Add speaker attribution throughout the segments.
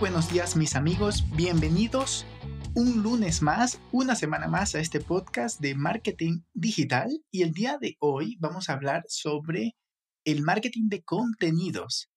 Speaker 1: Buenos días mis amigos, bienvenidos un lunes más, una semana más a este podcast de marketing digital. Y el día de hoy vamos a hablar sobre el marketing de contenidos.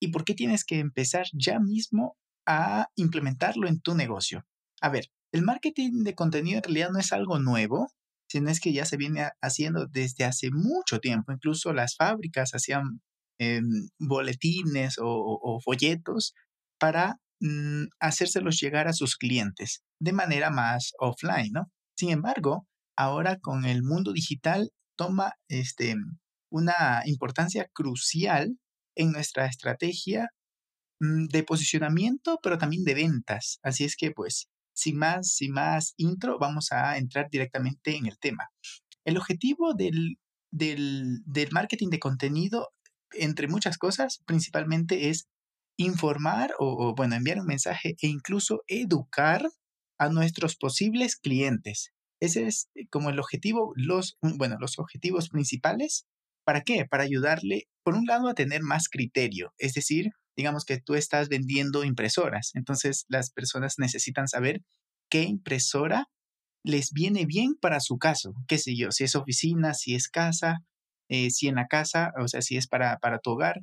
Speaker 1: Y por qué tienes que empezar ya mismo a implementarlo en tu negocio. A ver, el marketing de contenido en realidad no es algo nuevo, sino es que ya se viene haciendo desde hace mucho tiempo, incluso las fábricas hacían em, boletines o folletos para Mm, hacérselos llegar a sus clientes de manera más offline, ¿no? Sin embargo, ahora con el mundo digital toma este, una importancia crucial en nuestra estrategia mm, de posicionamiento, pero también de ventas. Así es que, pues, sin más, sin más intro, vamos a entrar directamente en el tema. El objetivo del, del, del marketing de contenido, entre muchas cosas, principalmente es informar o, bueno, enviar un mensaje e incluso educar a nuestros posibles clientes. Ese es eh, como el objetivo, los, bueno, los objetivos principales. ¿Para qué? Para ayudarle, por un lado, a tener más criterio. Es decir, digamos que tú estás vendiendo impresoras. Entonces, las personas necesitan saber qué impresora les viene bien para su caso. Qué sé yo, si es oficina, si es casa, eh, si en la casa, o sea, si es para, para tu hogar,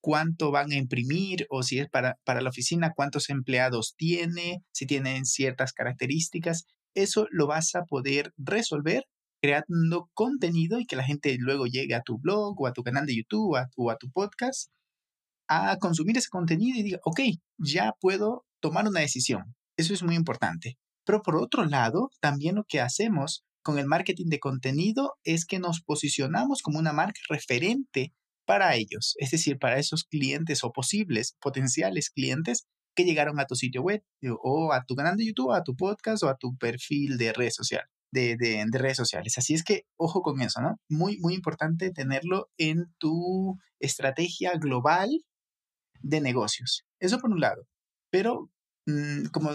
Speaker 1: cuánto van a imprimir o si es para, para la oficina, cuántos empleados tiene, si tienen ciertas características. Eso lo vas a poder resolver creando contenido y que la gente luego llegue a tu blog o a tu canal de YouTube o a tu podcast a consumir ese contenido y diga, ok, ya puedo tomar una decisión. Eso es muy importante. Pero por otro lado, también lo que hacemos con el marketing de contenido es que nos posicionamos como una marca referente para ellos, es decir, para esos clientes o posibles potenciales clientes que llegaron a tu sitio web o a tu canal de YouTube, a tu podcast o a tu perfil de red social. De, de, redes sociales. Así es que ojo con eso, ¿no? Muy, muy importante tenerlo en tu estrategia global de negocios. Eso por un lado. Pero mm, como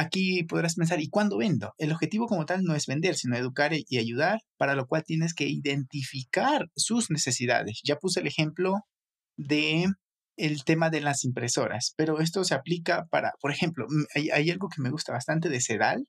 Speaker 1: Aquí podrás pensar, ¿y cuándo vendo? El objetivo como tal no es vender, sino educar y ayudar, para lo cual tienes que identificar sus necesidades. Ya puse el ejemplo de el tema de las impresoras, pero esto se aplica para, por ejemplo, hay, hay algo que me gusta bastante de Sedal.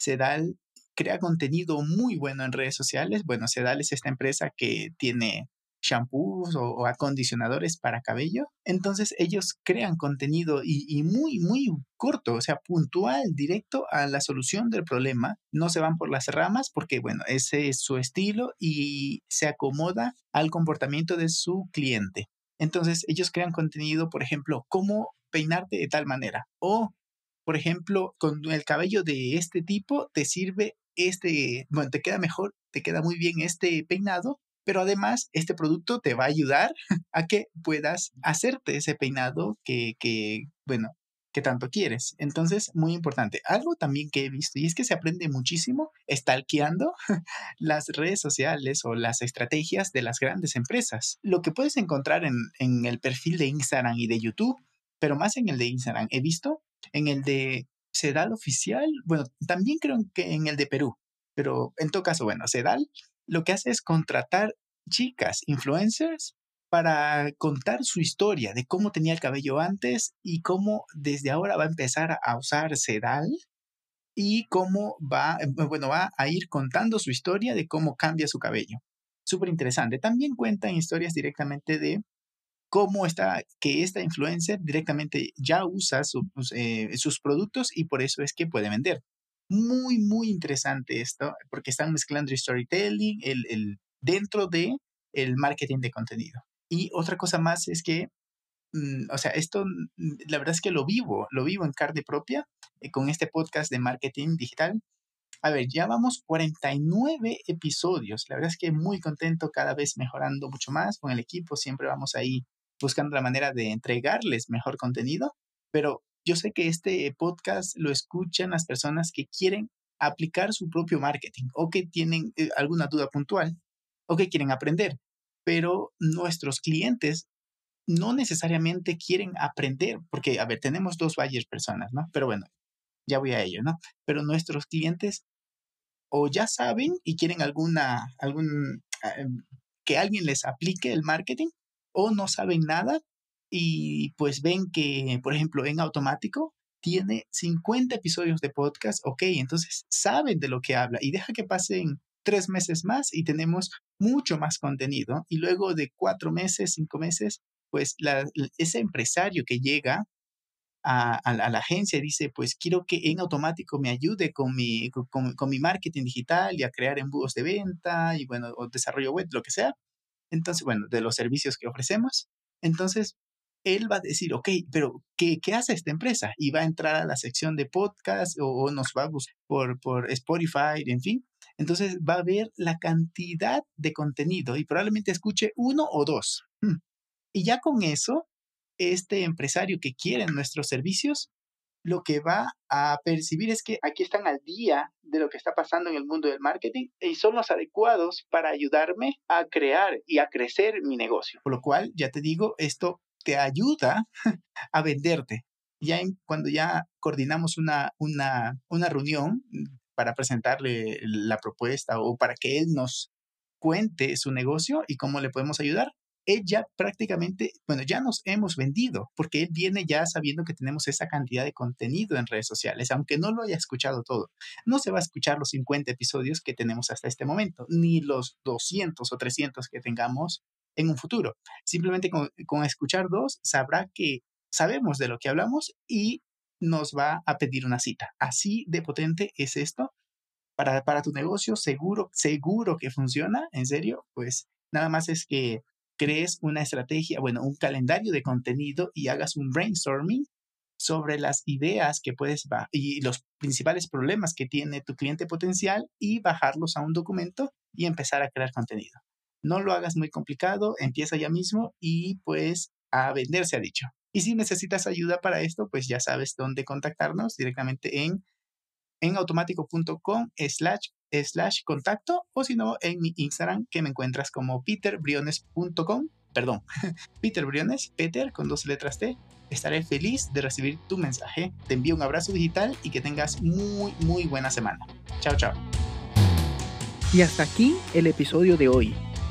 Speaker 1: Sedal crea contenido muy bueno en redes sociales. Bueno, Sedal es esta empresa que tiene shampoos o, acondicionadores para cabello. Entonces ellos crean contenido y, muy, muy corto, o sea, puntual, directo a la solución del problema. No se van por las ramas porque, bueno, ese es su estilo y se acomoda al comportamiento de su cliente. Entonces ellos crean contenido, por ejemplo, cómo peinarte de tal manera o, por ejemplo, con el cabello de este tipo te sirve este, bueno, te queda mejor, te queda muy bien este peinado pero además este producto te va a ayudar a que puedas hacerte ese peinado que, bueno, que tanto quieres. Entonces, muy importante. Algo también que he visto y es que se aprende muchísimo stalkeando las redes sociales o las estrategias de las grandes empresas. Lo que puedes encontrar en, en el perfil de Instagram y de YouTube, pero más en el de Instagram, he visto en el de Sedal Oficial, bueno, también creo que en el de Perú, pero en todo caso, bueno, Sedal lo que hace es contratar chicas, influencers, para contar su historia de cómo tenía el cabello antes y cómo desde ahora va a empezar a usar sedal y cómo va, eh, bueno, va a ir contando su historia de cómo cambia su cabello. Súper interesante. También cuentan historias directamente de cómo está, que esta influencer directamente ya usa eh, sus productos y por eso es que puede vender. Muy, muy interesante esto, porque están mezclando storytelling el, el, dentro de el marketing de contenido. Y otra cosa más es que, mm, o sea, esto, mm, la verdad es que lo vivo, lo vivo en carne propia eh, con este podcast de marketing digital. A ver, ya vamos 49 episodios. La verdad es que muy contento, cada vez mejorando mucho más con el equipo. Siempre vamos ahí buscando la manera de entregarles mejor contenido. Pero yo sé que este podcast lo escuchan las personas que quieren aplicar su propio marketing o que tienen eh, alguna duda puntual o que quieren aprender, pero nuestros clientes no necesariamente quieren aprender, porque, a ver, tenemos dos buyers personas, ¿no? Pero bueno, ya voy a ello, ¿no? Pero nuestros clientes o ya saben y quieren alguna, algún, ah, em, que alguien les aplique el marketing o no saben nada y pues ven que, por ejemplo, en automático tiene 50 episodios de podcast, ok, entonces saben de lo que habla y deja que pasen tres meses más y tenemos mucho más contenido y luego de cuatro meses, cinco meses, pues ese empresario que llega a, la, agencia y dice, pues quiero que en automático me ayude con mi, con, mi marketing digital y a crear embudos de venta y bueno, o desarrollo web, lo que sea. Entonces, bueno, de los servicios que ofrecemos. Entonces, él va a decir, ok, pero ¿qué, ¿qué, hace esta empresa? Y va a entrar a la sección de podcast o, nos va a buscar por, por Spotify, en fin. Entonces va a ver la cantidad de contenido y probablemente escuche uno o dos. Mm. Y ya con eso, este empresario que quiere nuestros servicios, lo que va a percibir es que aquí están al día de lo que está pasando en el mundo del marketing y son los adecuados para ayudarme a crear y a crecer mi negocio. Por lo cual, ya te digo, esto te ayuda a venderte. Ya cuando ya coordinamos una, una, una reunión para presentarle la propuesta o para que él nos cuente su negocio y cómo le podemos ayudar, él ya prácticamente, bueno, ya nos hemos vendido, porque él viene ya sabiendo que tenemos esa cantidad de contenido en redes sociales, aunque no lo haya escuchado todo. No se va a escuchar los 50 episodios que tenemos hasta este momento, ni los 200 o 300 que tengamos en un futuro. Simplemente con, escuchar dos, sabrá que sabemos de lo que hablamos y nos va a pedir una cita. Así de potente es esto. Para, para tu negocio, seguro, seguro que funciona, en serio, pues nada más es que crees una estrategia, bueno, un calendario de contenido y hagas un brainstorming sobre las ideas que puedes y los principales problemas que tiene tu cliente potencial y bajarlos a un documento y empezar a crear contenido. No lo hagas muy complicado, empieza ya mismo y pues a vender se ha dicho. Y si necesitas ayuda para esto, pues ya sabes dónde contactarnos directamente en en automático.com slash slash contacto o si no en mi Instagram que me encuentras como peterbriones.com, perdón, Peter Briones, Peter con dos letras T. Estaré feliz de recibir tu mensaje. Te envío un abrazo digital y que tengas muy, muy buena semana. Chao, chao.
Speaker 2: Y hasta aquí el episodio de hoy.